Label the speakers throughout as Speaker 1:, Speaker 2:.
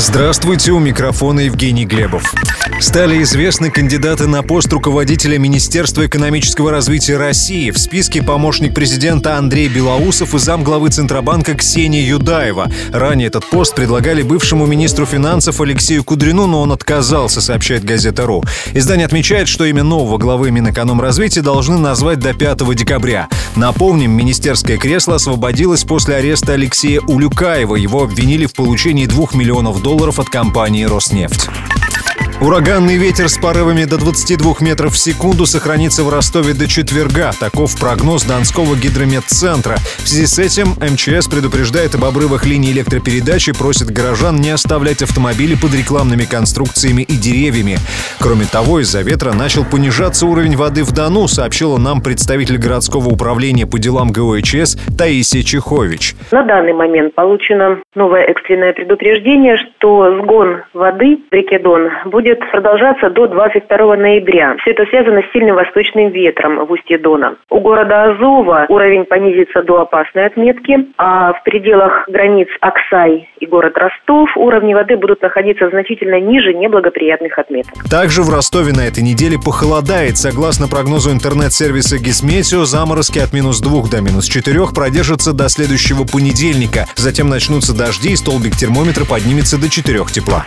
Speaker 1: Здравствуйте, у микрофона Евгений Глебов. Стали известны кандидаты на пост руководителя Министерства экономического развития России. В списке помощник президента Андрей Белоусов и замглавы Центробанка Ксения Юдаева. Ранее этот пост предлагали бывшему министру финансов Алексею Кудрину, но он отказался, сообщает газета «Ру». Издание отмечает, что имя нового главы Минэкономразвития должны назвать до 5 декабря. Напомним, министерское кресло освободилось после ареста Алексея Улюкаева. Его обвинили в получении 2 миллионов долларов от компании «Роснефть». Ураганный ветер с порывами до 22 метров в секунду сохранится в Ростове до четверга. Таков прогноз Донского гидрометцентра. В связи с этим МЧС предупреждает об обрывах линий электропередачи и просит горожан не оставлять автомобили под рекламными конструкциями и деревьями. Кроме того, из-за ветра начал понижаться уровень воды в Дону, сообщила нам представитель городского управления по делам ГОЧС Таисия Чехович.
Speaker 2: На данный момент получено новое экстренное предупреждение, что сгон воды в реке Дон будет будет продолжаться до 22 ноября. Все это связано с сильным восточным ветром в устье Дона. У города Азова уровень понизится до опасной отметки, а в пределах границ Аксай и город Ростов уровни воды будут находиться значительно ниже неблагоприятных отметок.
Speaker 1: Также в Ростове на этой неделе похолодает. Согласно прогнозу интернет-сервиса Гисметео, заморозки от минус 2 до минус 4 продержатся до следующего понедельника. Затем начнутся дожди и столбик термометра поднимется до 4 тепла.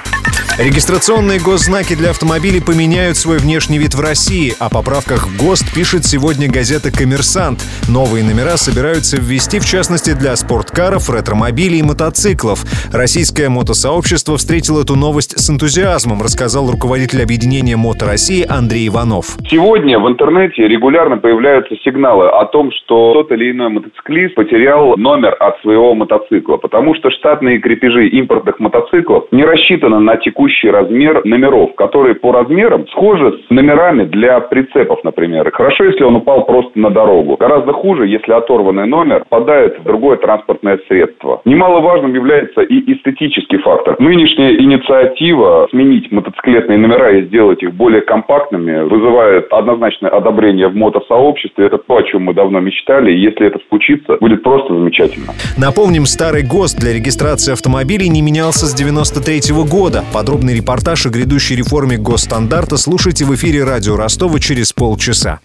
Speaker 1: Регистрационные госзнаки для автомобилей поменяют свой внешний вид в России. О поправках в ГОСТ пишет сегодня газета «Коммерсант». Новые номера собираются ввести, в частности, для спорткаров, ретромобилей и мотоциклов. Российское мотосообщество встретило эту новость с энтузиазмом, рассказал руководитель объединения «Мото России» Андрей Иванов.
Speaker 3: Сегодня в интернете регулярно появляются сигналы о том, что тот или иной мотоциклист потерял номер от своего мотоцикла, потому что штатные крепежи импортных мотоциклов не рассчитаны на текущий текущий размер номеров, которые по размерам схожи с номерами для прицепов, например. Хорошо, если он упал просто на дорогу. Гораздо хуже, если оторванный номер попадает в другое транспортное средство. Немаловажным является и эстетический фактор. Нынешняя инициатива сменить мотоциклетные номера и сделать их более компактными вызывает однозначное одобрение в мотосообществе. Это то, о чем мы давно мечтали. И если это случится, будет просто замечательно.
Speaker 1: Напомним, старый ГОСТ для регистрации автомобилей не менялся с 93 -го года. Подробно Подробный репортаж о грядущей реформе госстандарта слушайте в эфире радио Ростова через полчаса.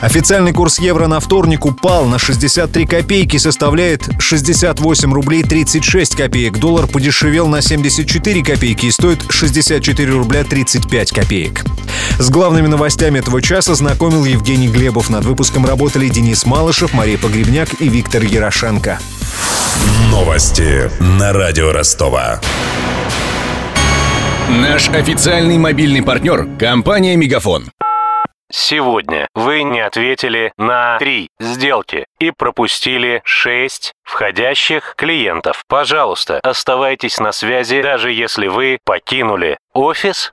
Speaker 1: Официальный курс евро на вторник упал на 63 копейки, составляет 68 рублей 36 копеек. Доллар подешевел на 74 копейки и стоит 64 рубля 35 копеек. С главными новостями этого часа знакомил Евгений Глебов. Над выпуском работали Денис Малышев, Мария Погребняк и Виктор Ярошенко.
Speaker 4: Новости на радио Ростова.
Speaker 5: Наш официальный мобильный партнер – компания «Мегафон».
Speaker 6: Сегодня вы не ответили на три сделки и пропустили шесть входящих клиентов. Пожалуйста, оставайтесь на связи, даже если вы покинули офис